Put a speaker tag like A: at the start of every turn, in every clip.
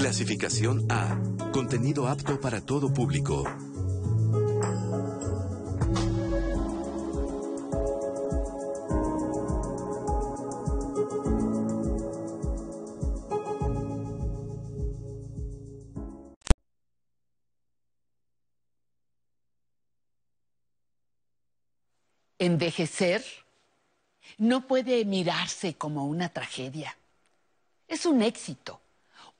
A: Clasificación A. Contenido apto para todo público.
B: Envejecer no puede mirarse como una tragedia. Es un éxito,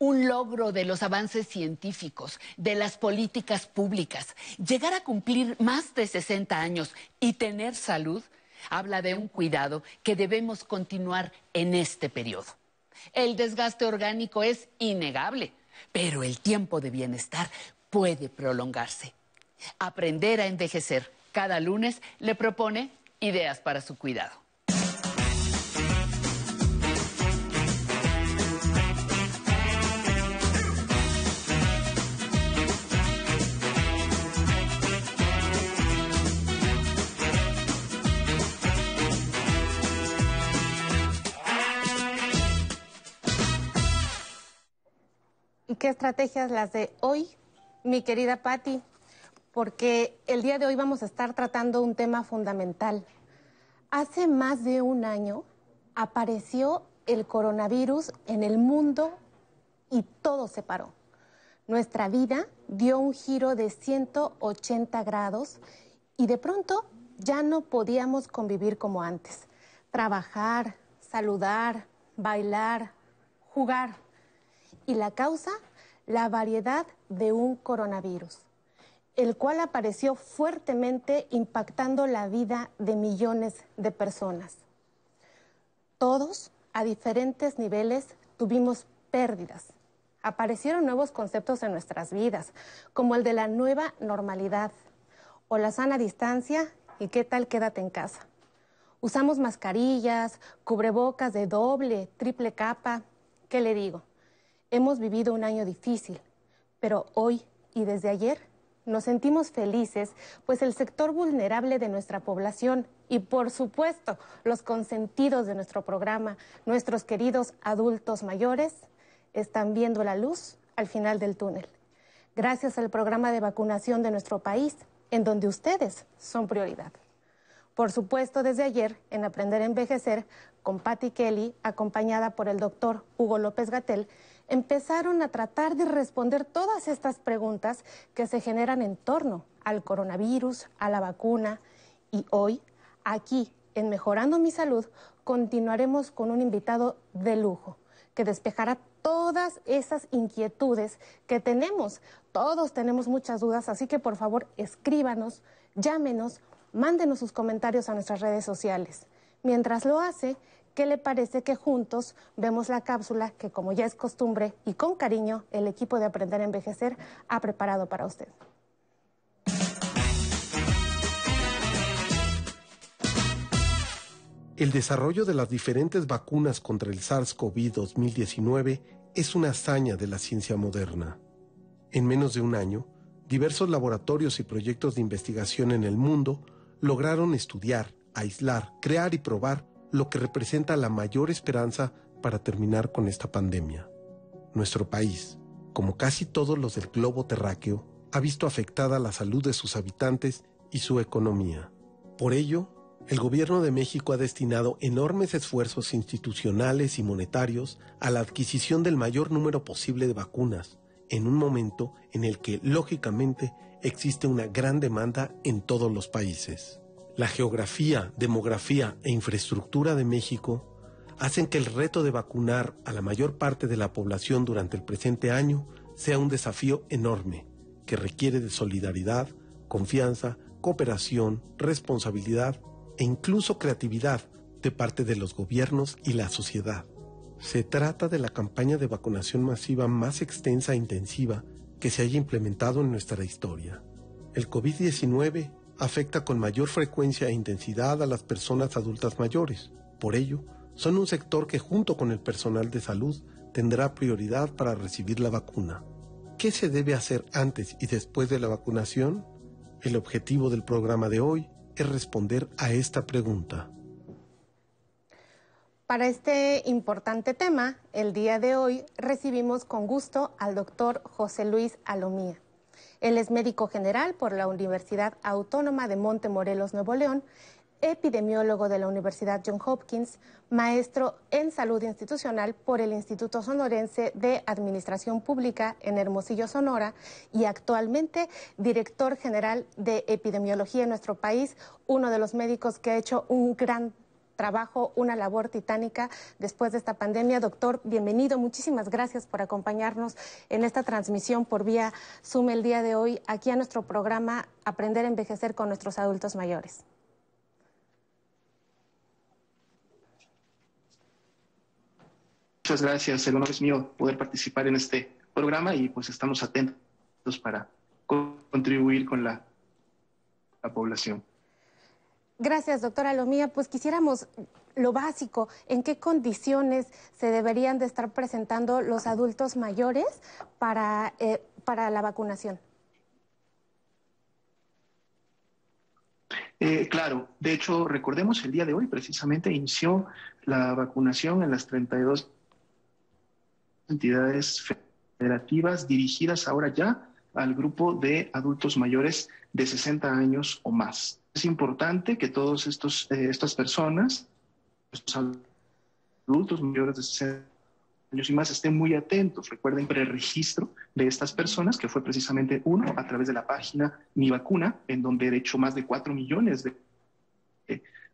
B: un logro de los avances científicos, de las políticas públicas. Llegar a cumplir más de 60 años y tener salud habla de un cuidado que debemos continuar en este periodo. El desgaste orgánico es innegable, pero el tiempo de bienestar puede prolongarse. Aprender a envejecer cada lunes le propone ideas para su cuidado.
C: Qué estrategias las de hoy, mi querida Patti? porque el día de hoy vamos a estar tratando un tema fundamental. Hace más de un año apareció el coronavirus en el mundo y todo se paró. Nuestra vida dio un giro de 180 grados y de pronto ya no podíamos convivir como antes. Trabajar, saludar, bailar, jugar. Y la causa, la variedad de un coronavirus el cual apareció fuertemente impactando la vida de millones de personas. Todos, a diferentes niveles, tuvimos pérdidas. Aparecieron nuevos conceptos en nuestras vidas, como el de la nueva normalidad o la sana distancia y qué tal quédate en casa. Usamos mascarillas, cubrebocas de doble, triple capa. ¿Qué le digo? Hemos vivido un año difícil, pero hoy y desde ayer nos sentimos felices, pues el sector vulnerable de nuestra población y por supuesto los consentidos de nuestro programa, nuestros queridos adultos mayores, están viendo la luz al final del túnel. Gracias al programa de vacunación de nuestro país, en donde ustedes son prioridad. Por supuesto, desde ayer, en Aprender a Envejecer, con Patty Kelly, acompañada por el doctor Hugo López Gatel, empezaron a tratar de responder todas estas preguntas que se generan en torno al coronavirus, a la vacuna. Y hoy, aquí, en Mejorando mi Salud, continuaremos con un invitado de lujo que despejará todas esas inquietudes que tenemos. Todos tenemos muchas dudas, así que por favor escríbanos, llámenos, mándenos sus comentarios a nuestras redes sociales. Mientras lo hace, ¿Qué le parece que juntos vemos la cápsula que, como ya es costumbre y con cariño, el equipo de Aprender a Envejecer ha preparado para usted?
D: El desarrollo de las diferentes vacunas contra el SARS-CoV 2019 es una hazaña de la ciencia moderna. En menos de un año, diversos laboratorios y proyectos de investigación en el mundo lograron estudiar, aislar, crear y probar lo que representa la mayor esperanza para terminar con esta pandemia. Nuestro país, como casi todos los del globo terráqueo, ha visto afectada la salud de sus habitantes y su economía. Por ello, el gobierno de México ha destinado enormes esfuerzos institucionales y monetarios a la adquisición del mayor número posible de vacunas, en un momento en el que, lógicamente, existe una gran demanda en todos los países. La geografía, demografía e infraestructura de México hacen que el reto de vacunar a la mayor parte de la población durante el presente año sea un desafío enorme, que requiere de solidaridad, confianza, cooperación, responsabilidad e incluso creatividad de parte de los gobiernos y la sociedad. Se trata de la campaña de vacunación masiva más extensa e intensiva que se haya implementado en nuestra historia. El COVID-19 afecta con mayor frecuencia e intensidad a las personas adultas mayores. Por ello, son un sector que junto con el personal de salud tendrá prioridad para recibir la vacuna. ¿Qué se debe hacer antes y después de la vacunación? El objetivo del programa de hoy es responder a esta pregunta.
C: Para este importante tema, el día de hoy recibimos con gusto al doctor José Luis Alomía. Él es médico general por la Universidad Autónoma de Montemorelos, Nuevo León, epidemiólogo de la Universidad John Hopkins, maestro en salud institucional por el Instituto Sonorense de Administración Pública en Hermosillo, Sonora, y actualmente director general de epidemiología en nuestro país, uno de los médicos que ha hecho un gran trabajo, una labor titánica después de esta pandemia. Doctor, bienvenido. Muchísimas gracias por acompañarnos en esta transmisión por vía Zoom el día de hoy aquí a nuestro programa Aprender a envejecer con nuestros adultos mayores.
E: Muchas gracias. El honor es mío poder participar en este programa y pues estamos atentos para contribuir con la, la población.
C: Gracias, doctora Lomía. Pues quisiéramos lo básico, ¿en qué condiciones se deberían de estar presentando los adultos mayores para, eh, para la vacunación?
E: Eh, claro, de hecho, recordemos el día de hoy precisamente inició la vacunación en las 32 entidades federativas dirigidas ahora ya al grupo de adultos mayores de 60 años o más es importante que estos eh, estas personas, adultos mayores de 60 años y más, estén muy atentos. Recuerden el registro de estas personas, que fue precisamente uno a través de la página Mi Vacuna, en donde de hecho más de 4 millones de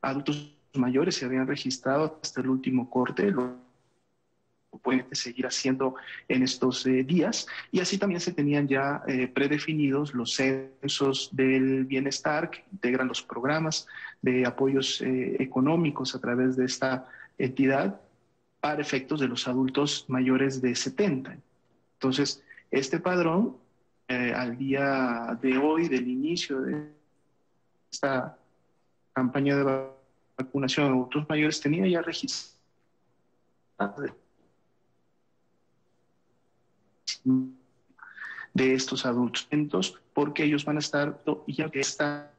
E: adultos mayores se habían registrado hasta el último corte pueden seguir haciendo en estos eh, días. Y así también se tenían ya eh, predefinidos los censos del bienestar que integran los programas de apoyos eh, económicos a través de esta entidad para efectos de los adultos mayores de 70. Entonces, este padrón, al día de hoy, del inicio de esta campaña de vacunación de adultos mayores, tenía ya registrado de estos adultos, porque ellos van a estar, ya que está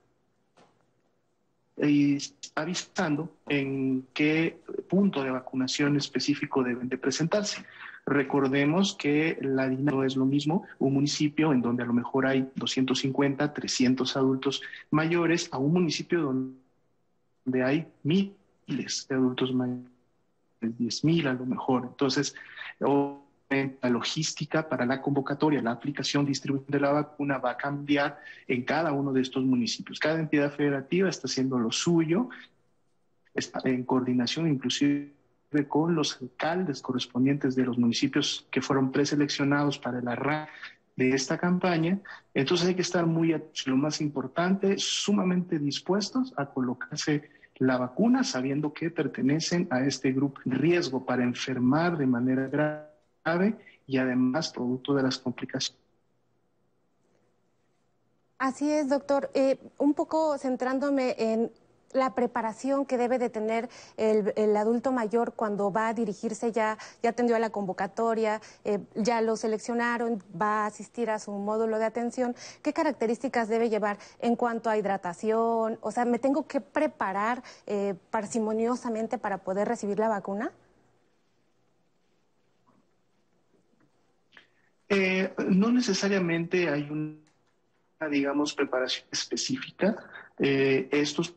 E: eh, avisando en qué punto de vacunación específico deben de presentarse. Recordemos que la dinámica es lo mismo, un municipio en donde a lo mejor hay 250, 300 adultos mayores, a un municipio donde hay miles de adultos mayores, 10 mil a lo mejor. Entonces, la logística para la convocatoria, la aplicación, distribución de la vacuna va a cambiar en cada uno de estos municipios. Cada entidad federativa está haciendo lo suyo, está en coordinación inclusive con los alcaldes correspondientes de los municipios que fueron preseleccionados para el arranque de esta campaña. Entonces hay que estar muy, lo más importante, sumamente dispuestos a colocarse la vacuna, sabiendo que pertenecen a este grupo de riesgo para enfermar de manera grave y además producto de las complicaciones.
C: Así es, doctor. Eh, un poco centrándome en la preparación que debe de tener el, adulto mayor cuando va a dirigirse ya, ya atendió a la convocatoria, eh, ya lo seleccionaron, va a asistir a su módulo de atención, ¿qué características debe llevar en cuanto a hidratación? O sea, ¿me tengo que preparar eh, parsimoniosamente para poder recibir la vacuna?
E: Eh, no necesariamente hay una, digamos, preparación específica. Eh, esto es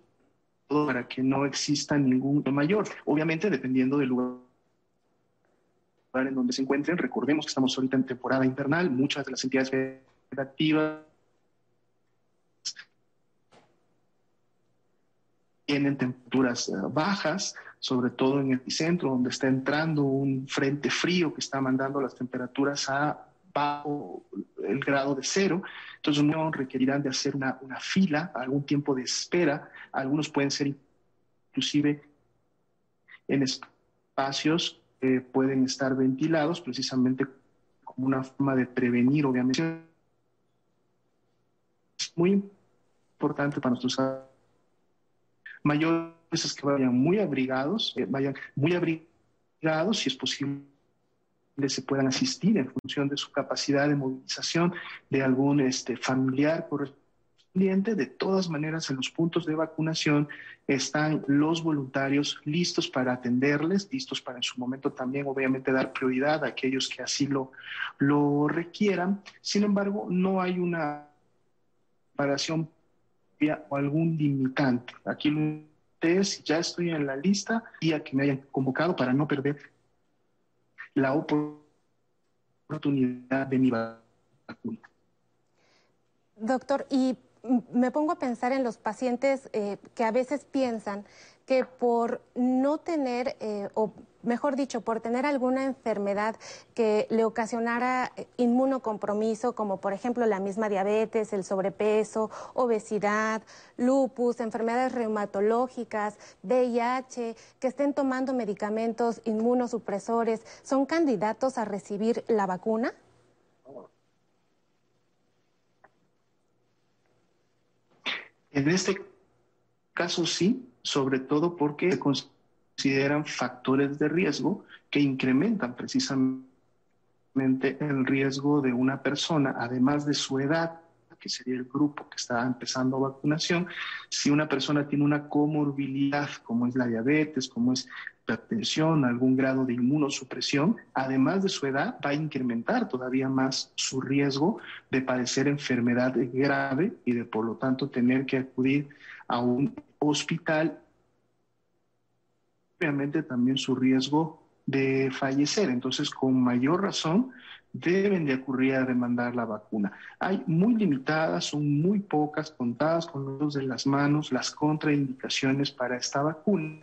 E: para que no exista ningún mayor. Obviamente, dependiendo del lugar en donde se encuentren, recordemos que estamos ahorita en temporada invernal, muchas de las entidades federativas tienen temperaturas eh, bajas, sobre todo en el epicentro, donde está entrando un frente frío que está mandando las temperaturas a bajo el grado de cero. Entonces, no requerirán de hacer una, fila, algún tiempo de espera. Algunos pueden ser inclusive en espacios que pueden estar ventilados, precisamente como una forma de prevenir, obviamente. Es muy importante para nuestros mayores es que vayan muy abrigados, eh, vayan muy abrigados, si es posible se puedan asistir en función de su capacidad de movilización de algún este, familiar De todas maneras, en los puntos de vacunación están los voluntarios listos para atenderles, listos para en su momento también, obviamente, dar prioridad a aquellos que así lo, lo requieran. Sin embargo, no hay una preparación o algún limitante. Aquí es, ya estoy en la lista y a que me hayan convocado para no perder la oportunidad de mi vacuna.
C: Doctor, y me pongo a pensar en los pacientes eh, que a veces piensan que por no tener, eh, o mejor dicho, por tener alguna enfermedad que le ocasionara eh, inmunocompromiso, como por ejemplo la misma diabetes, el sobrepeso, obesidad, lupus, enfermedades reumatológicas, VIH, que estén tomando medicamentos inmunosupresores, ¿son candidatos a recibir la vacuna?
E: En este caso sí, sobre todo porque se consideran factores de riesgo que incrementan precisamente el riesgo de una persona, además de su edad, que sería el grupo que está empezando vacunación, si una persona tiene una comorbilidad como es la diabetes, como es hipertensión, algún grado de inmunosupresión, además de su edad, va a incrementar todavía más su riesgo de padecer enfermedad grave y de por lo tanto tener que acudir a un hospital. Obviamente también su riesgo de fallecer. Entonces, con mayor razón, deben de ocurrir a demandar la vacuna. Hay muy limitadas, son muy pocas, contadas con los de las manos, las contraindicaciones para esta vacuna,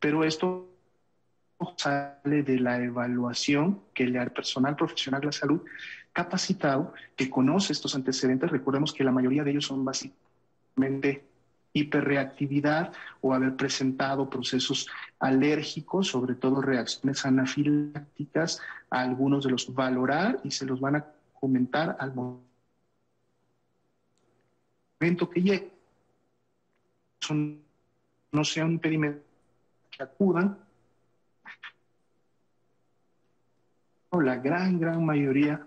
E: pero esto sale de la evaluación que le el personal profesional de la salud capacitado que conoce estos antecedentes. Recordemos que la mayoría de ellos son básicamente hiperreactividad o haber presentado procesos alérgicos, sobre todo reacciones anafilácticas, a algunos de los valorar y se los van a comentar al momento que llegue. no sea un impedimento que acudan. La gran, gran mayoría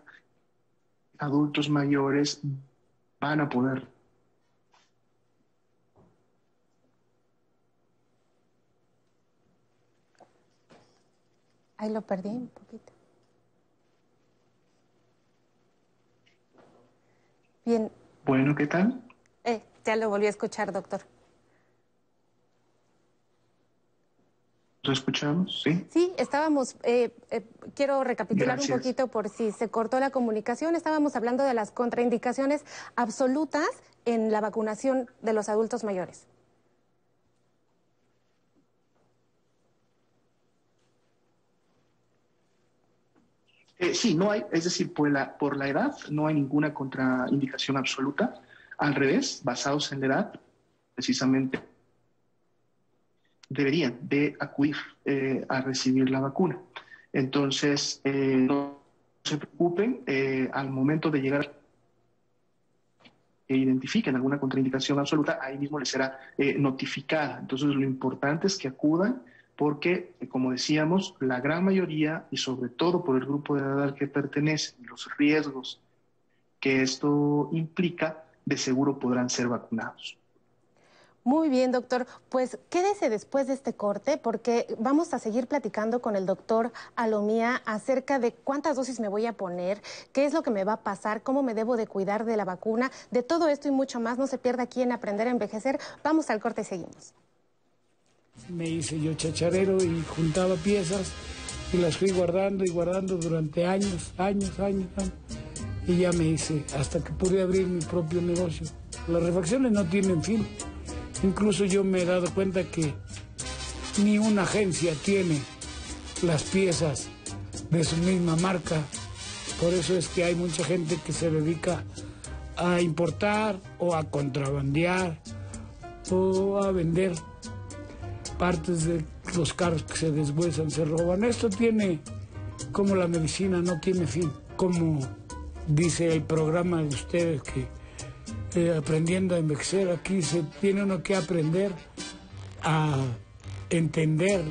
E: adultos mayores van a poder
C: Ahí lo perdí un poquito. Bien.
E: Bueno, ¿qué tal?
C: Eh, ya lo volví a escuchar, doctor.
E: ¿Lo escuchamos? Sí.
C: Sí, estábamos, eh, eh, quiero recapitular un poquito por si se cortó la comunicación. Estábamos hablando de las contraindicaciones absolutas en la vacunación de los adultos mayores.
E: Eh, sí, no hay, es decir, por la, por la edad no hay ninguna contraindicación absoluta. Al revés, basados en la edad, precisamente deberían de acudir eh, a recibir la vacuna. Entonces, eh, no se preocupen al momento de llegar e identifiquen alguna contraindicación absoluta, ahí mismo les será notificada. Entonces, lo importante es que acudan porque, como decíamos, la gran mayoría, y sobre todo por el grupo de edad al que pertenecen, los riesgos que esto implica, de seguro podrán ser vacunados.
C: Muy bien, doctor. Pues quédese después de este corte porque vamos a seguir platicando con el doctor Alomía acerca de cuántas dosis me voy a poner, qué es lo que me va a pasar, cómo me debo de cuidar de la vacuna, de todo esto y mucho más. No se pierda aquí en Aprender a Envejecer. Vamos al corte y seguimos.
F: Me hice yo chacharero y juntaba piezas y las fui guardando y guardando durante años, años, años, años. Y ya me hice hasta que pude abrir mi propio negocio. Las refacciones no tienen fin. Incluso yo me he dado cuenta que ni una agencia tiene las piezas de su misma marca. Por eso es que hay mucha gente que se dedica a importar o a contrabandear o a vender partes de los carros que se deshuesan, se roban. Esto tiene, como la medicina no tiene fin, como dice el programa de ustedes que eh, aprendiendo a envejecer, aquí se tiene uno que aprender a entender.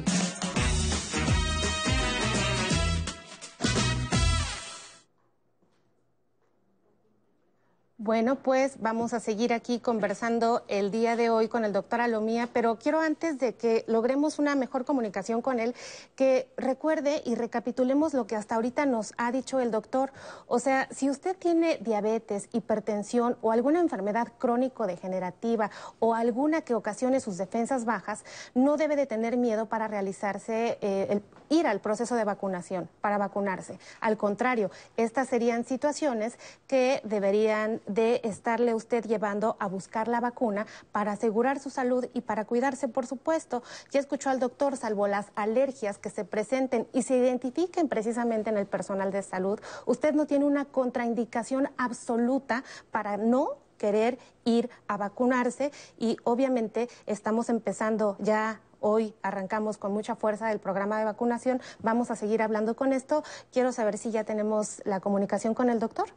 C: Bueno, pues vamos a seguir aquí conversando el día de hoy con el doctor Alomía, pero quiero antes de que logremos una mejor comunicación con él, que recuerde y recapitulemos lo que hasta ahorita nos ha dicho el doctor. O sea, si usted tiene diabetes, hipertensión o alguna enfermedad crónico-degenerativa o alguna que ocasione sus defensas bajas, no debe de tener miedo para realizarse, eh, el, ir al proceso de vacunación, para vacunarse. Al contrario, estas serían situaciones que deberían de estarle usted llevando a buscar la vacuna para asegurar su salud y para cuidarse, por supuesto. Ya escuchó al doctor, salvo las alergias que se presenten y se identifiquen precisamente en el personal de salud, usted no tiene una contraindicación absoluta para no querer ir a vacunarse y obviamente estamos empezando ya Hoy arrancamos con mucha fuerza el programa de vacunación. Vamos a seguir hablando con esto. Quiero saber si ya tenemos la comunicación con el doctor.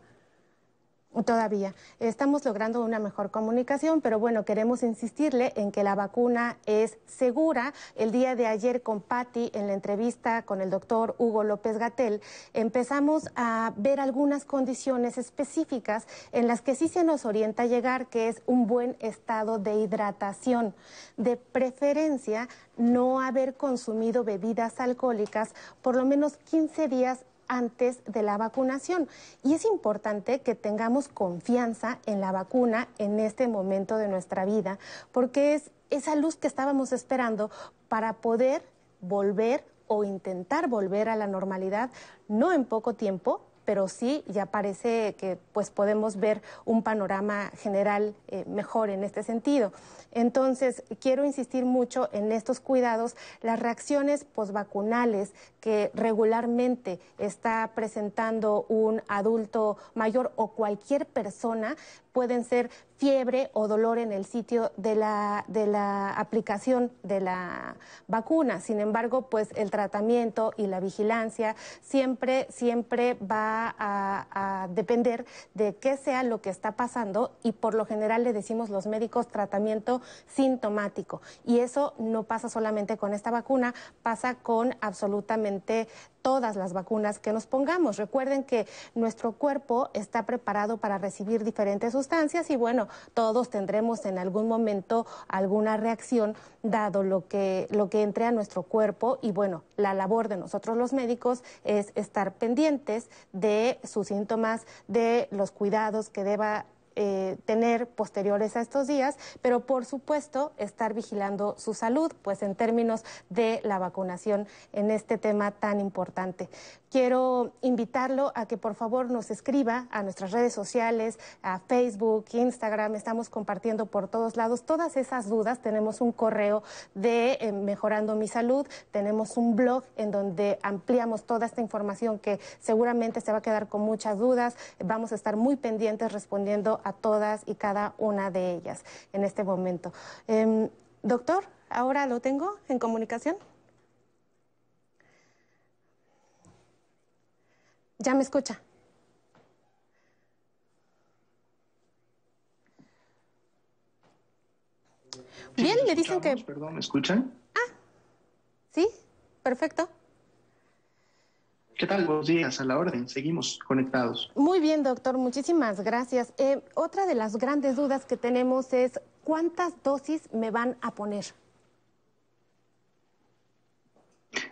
C: Todavía. Estamos logrando una mejor comunicación, pero bueno, queremos insistirle en que la vacuna es segura. El día de ayer con Patti, en la entrevista con el doctor Hugo López Gatel, empezamos a ver algunas condiciones específicas en las que sí se nos orienta a llegar, que es un buen estado de hidratación. De preferencia, no haber consumido bebidas alcohólicas por lo menos 15 días antes de la vacunación. Y es importante que tengamos confianza en la vacuna en este momento de nuestra vida, porque es esa luz que estábamos esperando para poder volver o intentar volver a la normalidad, no en poco tiempo, pero sí ya parece que pues podemos ver un panorama general eh, mejor en este sentido. Entonces, quiero insistir mucho en estos cuidados, las reacciones posvacunales que regularmente está presentando un adulto mayor o cualquier persona pueden ser fiebre o dolor en el sitio de la, de la aplicación de la vacuna. Sin embargo, pues el tratamiento y la vigilancia siempre, siempre va a, a depender de qué sea lo que está pasando y por lo general le decimos los médicos tratamiento sintomático. Y eso no pasa solamente con esta vacuna, pasa con absolutamente todas las vacunas que nos pongamos. Recuerden que nuestro cuerpo está preparado para recibir diferentes sustancias y bueno, todos tendremos en algún momento alguna reacción dado lo que, lo que entre a nuestro cuerpo. Y bueno, la labor de nosotros los médicos es estar pendientes de sus síntomas, de los cuidados que deba eh, tener posteriores a estos días, pero por supuesto estar vigilando su salud, pues en términos de la vacunación en este tema tan importante. Quiero invitarlo a que por favor nos escriba a nuestras redes sociales, a Facebook, Instagram, estamos compartiendo por todos lados todas esas dudas. Tenemos un correo de eh, Mejorando mi Salud, tenemos un blog en donde ampliamos toda esta información que seguramente se va a quedar con muchas dudas. Vamos a estar muy pendientes respondiendo a todas y cada una de ellas en este momento. Em, doctor, ahora lo tengo en comunicación. Ya me escucha. Bien, le dicen que...
E: Perdón, ¿me escuchan?
C: Ah, sí, perfecto.
E: ¿Qué tal? Buenos días, a la orden. Seguimos conectados.
C: Muy bien, doctor. Muchísimas gracias. Eh, otra de las grandes dudas que tenemos es cuántas dosis me van a poner.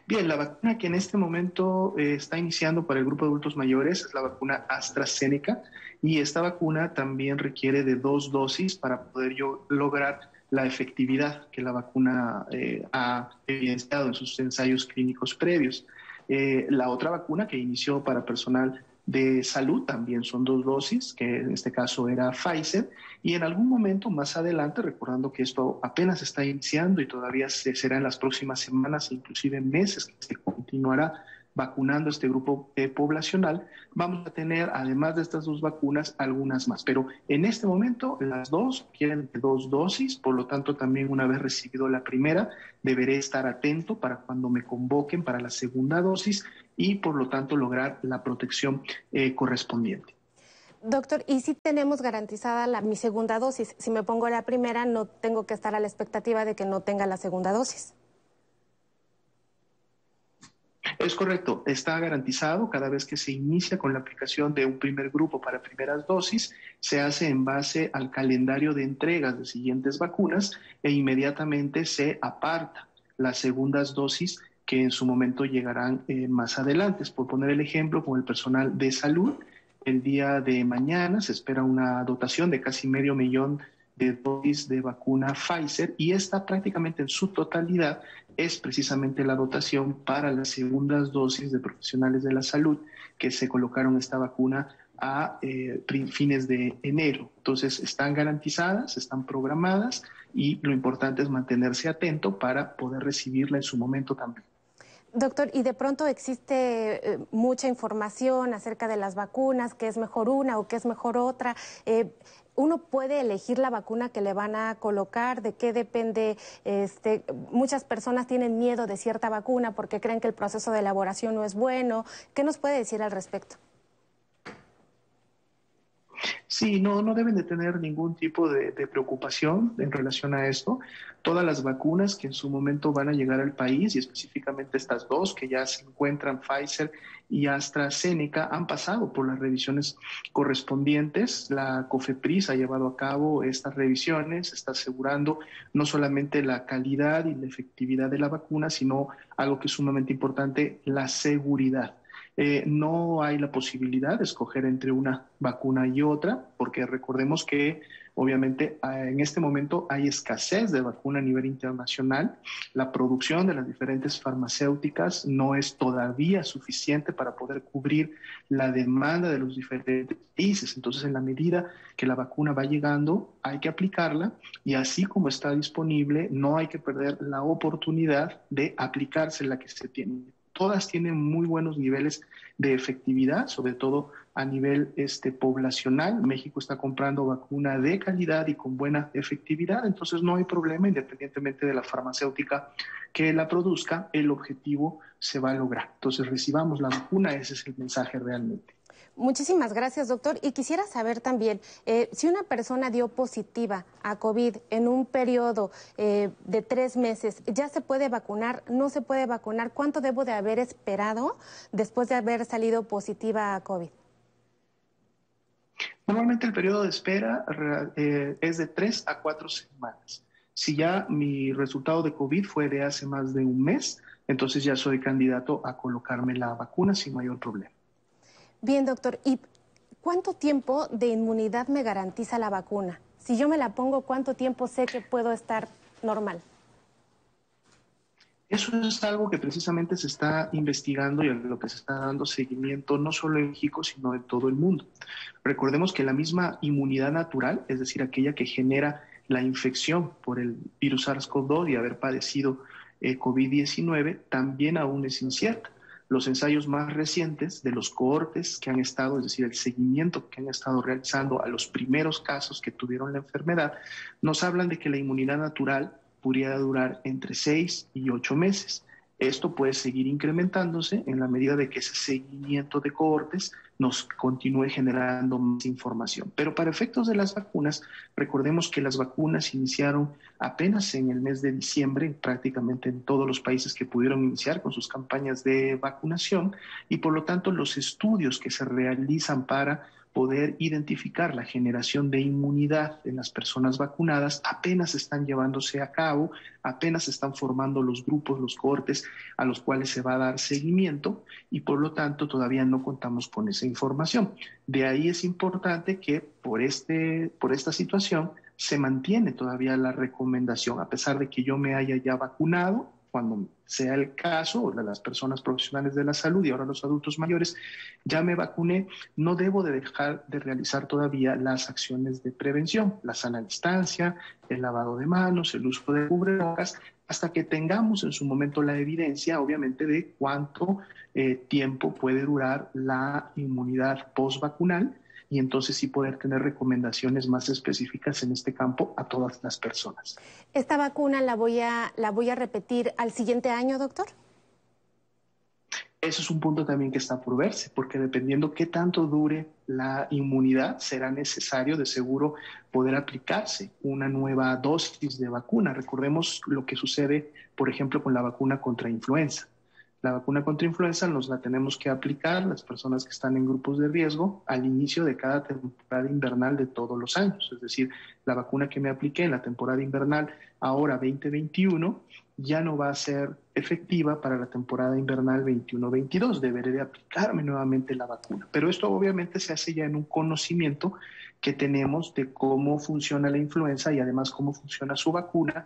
E: Bien, la vacuna que en este momento eh, está iniciando para el grupo de adultos mayores es la vacuna AstraZeneca y esta vacuna también requiere de dos dosis para poder yo lograr la efectividad que la vacuna eh, ha evidenciado en sus ensayos clínicos previos. Eh, la otra vacuna que inició para personal de salud también son dos dosis, que en este caso era Pfizer, y en algún momento más adelante, recordando que esto apenas está iniciando y todavía se, será en las próximas semanas, inclusive meses, que se continuará vacunando este grupo eh, poblacional, vamos a tener, además de estas dos vacunas, algunas más. Pero en este momento, las dos quieren dos dosis, por lo tanto, también una vez recibido la primera, deberé estar atento para cuando me convoquen para la segunda dosis y, por lo tanto, lograr la protección eh, correspondiente.
C: Doctor, ¿y si tenemos garantizada la, mi segunda dosis? Si me pongo la primera, no tengo que estar a la expectativa de que no tenga la segunda dosis.
E: Es correcto, está garantizado cada vez que se inicia con la aplicación de un primer grupo para primeras dosis, se hace en base al calendario de entregas de siguientes vacunas e inmediatamente se aparta las segundas dosis que en su momento llegarán eh, más adelante. Por poner el ejemplo, con el personal de salud, el día de mañana se espera una dotación de casi medio millón de dosis de vacuna Pfizer y esta prácticamente en su totalidad es precisamente la dotación para las segundas dosis de profesionales de la salud que se colocaron esta vacuna a eh, fines de enero. Entonces están garantizadas, están programadas y lo importante es mantenerse atento para poder recibirla en su momento también.
C: Doctor, y de pronto existe eh, mucha información acerca de las vacunas, que es mejor una o que es mejor otra. Eh, uno puede elegir la vacuna que le van a colocar, de qué depende. Este, muchas personas tienen miedo de cierta vacuna porque creen que el proceso de elaboración no es bueno. ¿Qué nos puede decir al respecto?
E: Sí, no, no deben de tener ningún tipo de, preocupación en relación a esto. Todas las vacunas que en su momento van a llegar al país, y específicamente estas dos que ya se encuentran, Pfizer y AstraZeneca, han pasado por las revisiones correspondientes. La COFEPRIS ha llevado a cabo estas revisiones, está asegurando no solamente la calidad y la efectividad de la vacuna, sino algo que es sumamente importante, la seguridad. Eh, no hay la posibilidad de escoger entre una vacuna y otra, porque recordemos que obviamente en este momento hay escasez de vacuna a nivel internacional. La producción de las diferentes farmacéuticas no es todavía suficiente para poder cubrir la demanda de los diferentes países. Entonces, en la medida que la vacuna va llegando, hay que aplicarla y así como está disponible, no hay que perder la oportunidad de aplicarse la que se tiene todas tienen muy buenos niveles de efectividad, sobre todo a nivel este, poblacional. México está comprando vacuna de calidad y con buena efectividad, entonces no hay problema, independientemente de la farmacéutica que la produzca, el objetivo se va a lograr. Entonces recibamos la vacuna, ese es el mensaje realmente.
C: Muchísimas gracias, doctor. Y quisiera saber también, eh, si una persona dio positiva a COVID en un periodo eh, de tres meses, ¿ya se puede vacunar? ¿No se puede vacunar? ¿Cuánto debo de haber esperado después de haber salido positiva a COVID?
E: Normalmente el periodo de espera eh, es de tres a cuatro semanas. Si ya mi resultado de COVID fue de hace más de un mes, entonces ya soy candidato a colocarme la vacuna sin mayor problema.
C: Bien, doctor. ¿Y cuánto tiempo de inmunidad me garantiza la vacuna? Si yo me la pongo, ¿cuánto tiempo sé que puedo estar normal?
E: Eso es algo que precisamente se está investigando y a lo que se está dando seguimiento no solo en México, sino en todo el mundo. Recordemos que la misma inmunidad natural, es decir, aquella que genera la infección por el virus SARS-CoV-2 y haber padecido eh, COVID-19, también aún es incierta los ensayos más recientes de los cohortes que han estado, es decir, el seguimiento que han estado realizando a los primeros casos que tuvieron la enfermedad, nos hablan de que la inmunidad natural pudiera durar entre seis y ocho meses. Esto puede seguir incrementándose en la medida de que ese seguimiento de cohortes nos continúe generando más información. Pero para efectos de las vacunas, recordemos que las vacunas iniciaron apenas en el mes de diciembre, prácticamente en todos los países que pudieron iniciar con sus campañas de vacunación, y por lo tanto los estudios que se realizan para poder identificar la generación de inmunidad en las personas vacunadas apenas están llevándose a cabo, apenas están formando los grupos, los cortes a los cuales se va a dar seguimiento y por lo tanto todavía no contamos con esa información. De ahí es importante que por, este, por esta situación se mantiene todavía la recomendación, a pesar de que yo me haya ya vacunado, cuando sea el caso, de las personas profesionales de la salud y ahora los adultos mayores, ya me vacuné, no debo de dejar de realizar todavía las acciones de prevención, la sana distancia, el lavado de manos, el uso de cubrebocas, hasta que tengamos en su momento la evidencia, obviamente, de cuánto eh, tiempo puede durar la inmunidad post-vacunal y entonces sí poder tener recomendaciones más específicas en este campo a todas las personas.
C: ¿Esta vacuna la voy a, la voy a repetir al siguiente año, doctor?
E: Eso es un punto también que está por verse, porque dependiendo qué tanto dure la inmunidad, será necesario de seguro poder aplicarse una nueva dosis de vacuna. Recordemos lo que sucede, por ejemplo, con la vacuna contra influenza La vacuna contra influenza nos la tenemos que aplicar las personas que están en grupos de riesgo al inicio de cada temporada invernal de todos los años. Es decir, la vacuna que me apliqué en la temporada invernal ahora 2021 ya no va a ser efectiva para la temporada invernal 21-22. Deberé de aplicarme nuevamente la vacuna. Pero esto obviamente se hace ya en un conocimiento que tenemos de cómo funciona la influenza y además cómo funciona su vacuna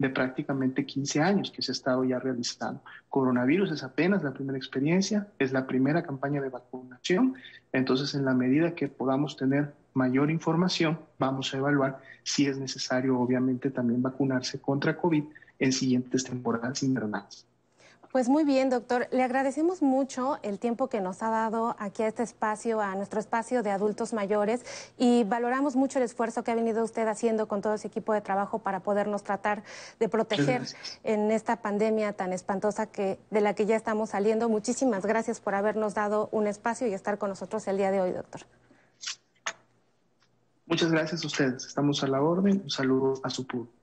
E: de prácticamente 15 años que se ha estado ya realizando. Coronavirus es apenas la primera experiencia, es la primera campaña de vacunación, entonces en la medida que podamos tener mayor información, vamos a evaluar si es necesario obviamente también vacunarse contra COVID en siguientes temporadas invernales.
C: Pues muy bien, doctor. Le agradecemos mucho el tiempo que nos ha dado aquí a este espacio, a nuestro espacio de adultos mayores, y valoramos mucho el esfuerzo que ha venido usted haciendo con todo ese equipo de trabajo para podernos tratar de proteger en esta pandemia tan espantosa que, de la que ya estamos saliendo. Muchísimas gracias por habernos dado un espacio y estar con nosotros el día de hoy, doctor.
E: Muchas gracias a ustedes. Estamos a la orden. Un saludo a su público.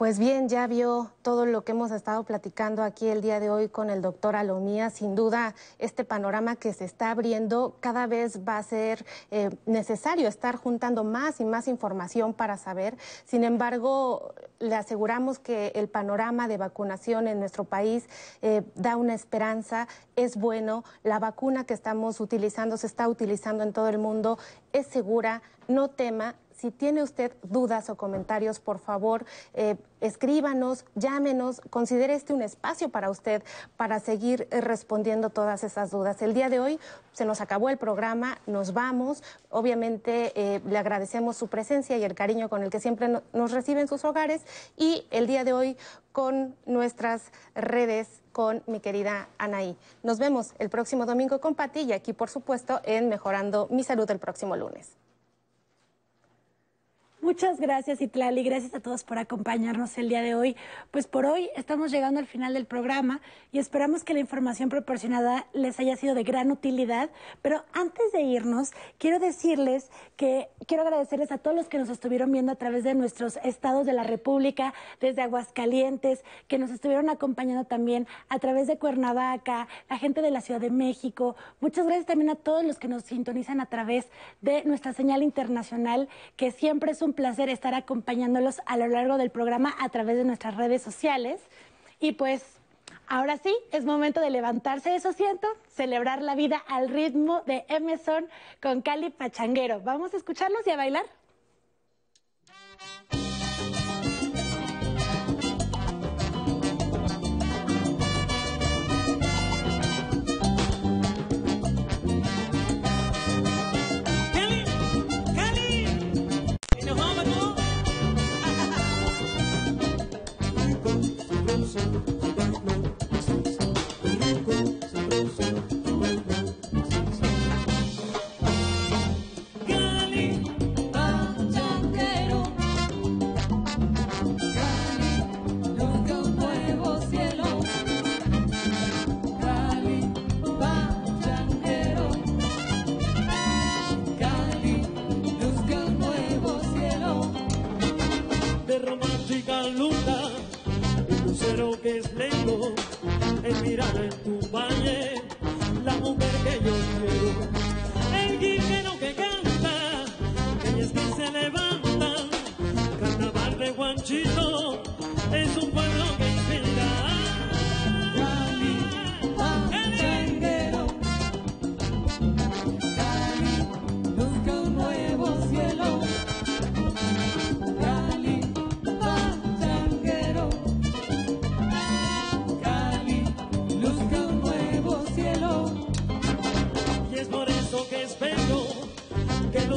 C: Pues bien, ya vio todo lo que hemos estado platicando aquí el día de hoy con el doctor Alomía. Sin duda, este panorama que se está abriendo cada vez va a ser eh, necesario estar juntando más y más información para saber. Sin embargo, le aseguramos que el panorama de vacunación en nuestro país eh, da una esperanza, es bueno. La vacuna que estamos utilizando, se está utilizando en todo el mundo, es segura. No tema, si tiene usted dudas o comentarios, por favor, eh, escríbanos, llámenos, considere este un espacio para usted para seguir eh, respondiendo todas esas dudas. El día de hoy se nos acabó el programa, nos vamos. Obviamente eh, le agradecemos su presencia y el cariño con el que siempre nos recibe en sus hogares y el día de hoy con nuestras redes con mi querida Anaí. Nos vemos el próximo domingo con Pati y aquí, por supuesto, en Mejorando mi Salud el próximo lunes.
G: Muchas gracias, Itlali. Gracias a todos por acompañarnos el día de hoy. Pues por hoy estamos llegando al final del programa y esperamos que la información proporcionada les haya sido de gran utilidad. Pero antes de irnos, quiero decirles que quiero agradecerles a todos los que nos estuvieron viendo a través de nuestros estados de la República, desde Aguascalientes, que nos estuvieron acompañando también a través de Cuernavaca, la gente de la Ciudad de México. Muchas gracias también a todos los que nos sintonizan a través de nuestra señal internacional, que siempre es un placer estar acompañándolos a lo largo del programa a través de nuestras redes sociales. Y pues ahora sí, es momento de levantarse de su asiento, celebrar la vida al ritmo de Emerson con Cali Pachanguero. Vamos a escucharlos y a bailar.
H: Cali, panchero. Cali, luz que al nuevo cielo. Cali, panchero. Cali, luz que al nuevo cielo. De romanticluta, un lucero que es negro en mirar en tu valle la mujer que yo quiero. El guijero que canta, ellas que se levantan, carnaval de Juanchito, es un pueblo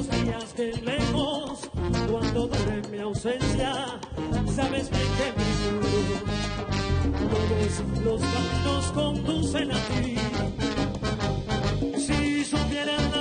H: los días de lejos, cuando dure mi ausencia, sabes bien que me juro. Todos los caminos conducen a ti. Si supieran